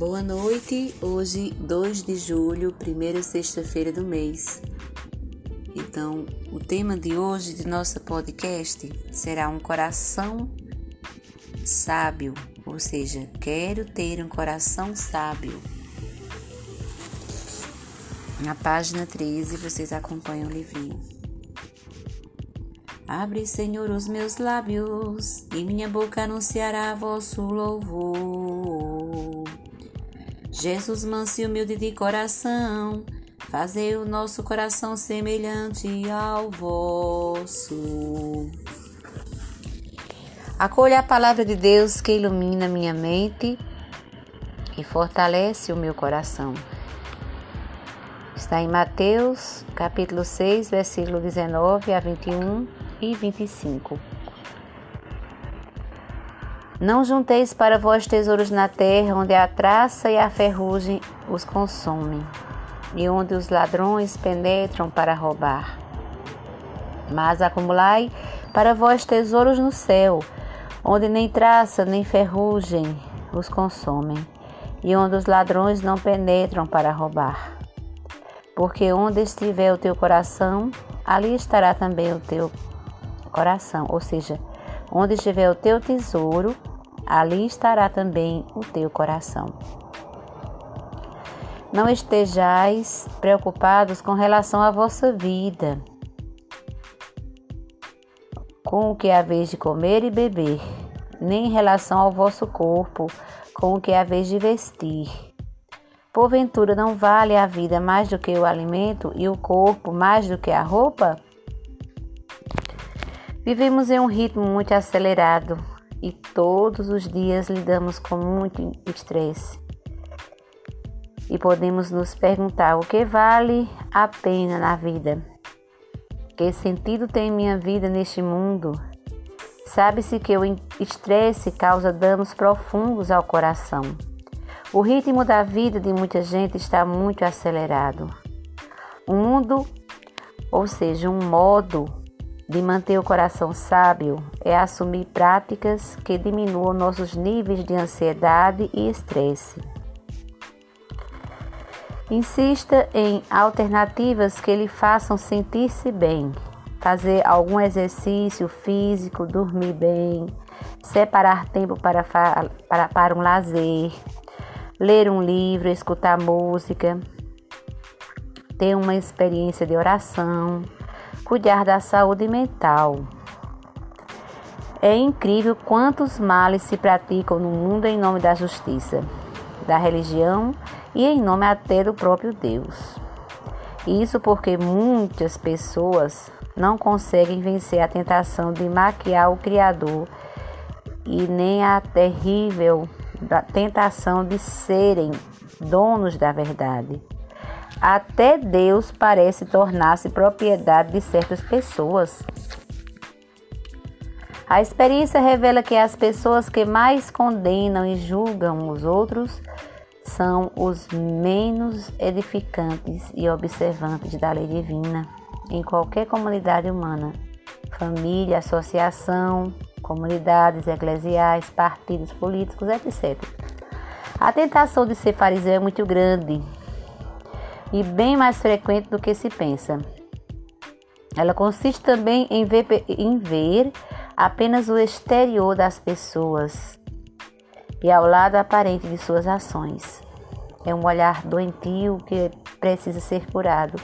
Boa noite, hoje 2 de julho, primeira sexta-feira do mês. Então, o tema de hoje de nosso podcast será um coração sábio, ou seja, quero ter um coração sábio. Na página 13 vocês acompanham o livrinho. Abre, Senhor, os meus lábios, e minha boca anunciará vosso louvor. Jesus, manso e humilde de coração, fazei o nosso coração semelhante ao vosso. Acolha a palavra de Deus que ilumina minha mente e fortalece o meu coração. Está em Mateus, capítulo 6, versículo 19 a 21 e 25. Não junteis para vós tesouros na terra, onde a traça e a ferrugem os consomem, e onde os ladrões penetram para roubar. Mas acumulai para vós tesouros no céu, onde nem traça nem ferrugem os consomem, e onde os ladrões não penetram para roubar. Porque onde estiver o teu coração, ali estará também o teu coração, ou seja, onde estiver o teu tesouro, ali estará também o teu coração. Não estejais preocupados com relação à vossa vida, com o que haveis de comer e beber, nem em relação ao vosso corpo, com o que haveis de vestir. Porventura não vale a vida mais do que o alimento e o corpo mais do que a roupa? Vivemos em um ritmo muito acelerado e todos os dias lidamos com muito estresse. E podemos nos perguntar o que vale a pena na vida? Que sentido tem minha vida neste mundo? Sabe-se que o estresse causa danos profundos ao coração. O ritmo da vida de muita gente está muito acelerado. O mundo, ou seja, um modo de manter o coração sábio é assumir práticas que diminuam nossos níveis de ansiedade e estresse. Insista em alternativas que lhe façam sentir-se bem, fazer algum exercício físico, dormir bem, separar tempo para, para, para um lazer, ler um livro, escutar música, ter uma experiência de oração cuidar da saúde mental. É incrível quantos males se praticam no mundo em nome da justiça, da religião e em nome até do próprio Deus. Isso porque muitas pessoas não conseguem vencer a tentação de maquiar o Criador e nem a terrível tentação de serem donos da verdade. Até Deus parece tornar-se propriedade de certas pessoas. A experiência revela que as pessoas que mais condenam e julgam os outros são os menos edificantes e observantes da lei divina em qualquer comunidade humana, família, associação, comunidades eclesiais, partidos políticos, etc. A tentação de ser fariseu é muito grande e bem mais frequente do que se pensa. Ela consiste também em ver, em ver apenas o exterior das pessoas e ao lado aparente de suas ações. É um olhar doentio que precisa ser curado.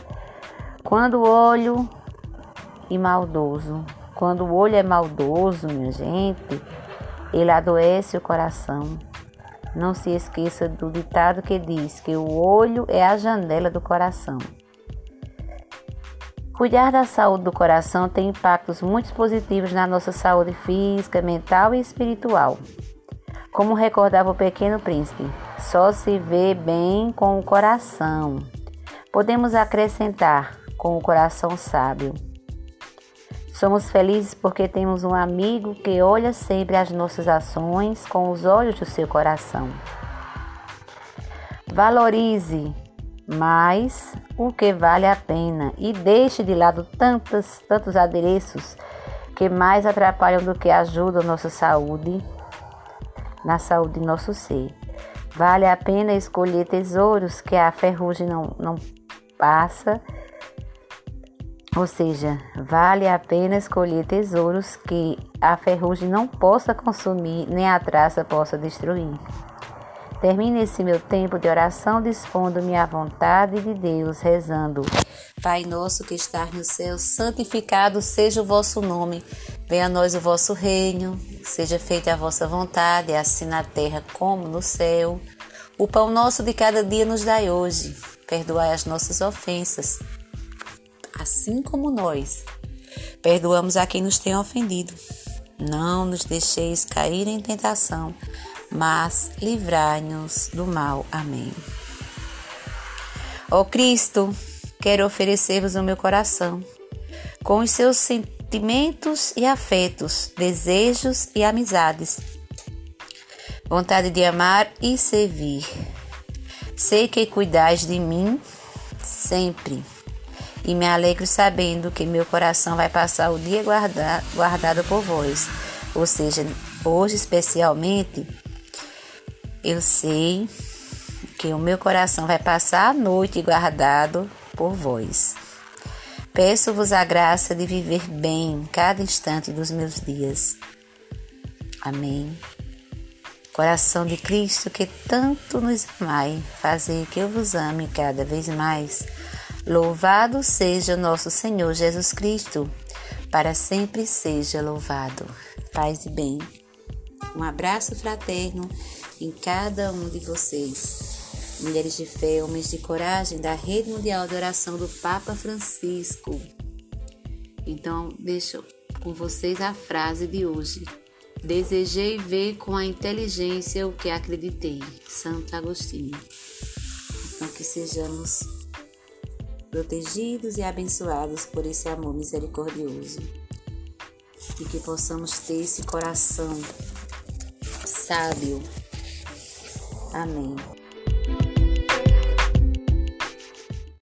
Quando o olho e maldoso, quando o olho é maldoso, minha gente, ele adoece o coração não se esqueça do ditado que diz que o olho é a janela do coração. Cuidar da saúde do coração tem impactos muito positivos na nossa saúde física, mental e espiritual. Como recordava o pequeno príncipe, só se vê bem com o coração. Podemos acrescentar com o coração sábio. Somos felizes porque temos um amigo que olha sempre as nossas ações com os olhos do seu coração. Valorize mais o que vale a pena e deixe de lado tantos, tantos adereços que mais atrapalham do que ajudam nossa saúde, na saúde do nosso ser. Vale a pena escolher tesouros que a ferrugem não, não passa. Ou seja, vale a pena escolher tesouros que a ferrugem não possa consumir, nem a traça possa destruir. Termine esse meu tempo de oração dispondo-me à vontade de Deus, rezando. Pai nosso que estás no céu, santificado seja o vosso nome. Venha a nós o vosso reino. Seja feita a vossa vontade, assim na terra como no céu. O pão nosso de cada dia nos dai hoje. Perdoai as nossas ofensas, assim como nós perdoamos a quem nos tem ofendido. Não nos deixeis cair em tentação mas livrai-nos do mal. Amém. Ó Cristo, quero oferecer-vos o meu coração, com os seus sentimentos e afetos, desejos e amizades, vontade de amar e servir. Sei que cuidais de mim sempre e me alegro sabendo que meu coração vai passar o dia guarda, guardado por vós, ou seja, hoje especialmente eu sei que o meu coração vai passar a noite guardado por vós. Peço-vos a graça de viver bem cada instante dos meus dias. Amém. Coração de Cristo que tanto nos amai, fazer que eu vos ame cada vez mais. Louvado seja nosso Senhor Jesus Cristo, para sempre seja louvado. Paz e bem. Um abraço fraterno em cada um de vocês. Mulheres de fé, homens de coragem da Rede Mundial de Oração do Papa Francisco. Então, deixo com vocês a frase de hoje. Desejei ver com a inteligência o que acreditei. Santo Agostinho. Então, que sejamos protegidos e abençoados por esse amor misericordioso. E que possamos ter esse coração sábio Amém.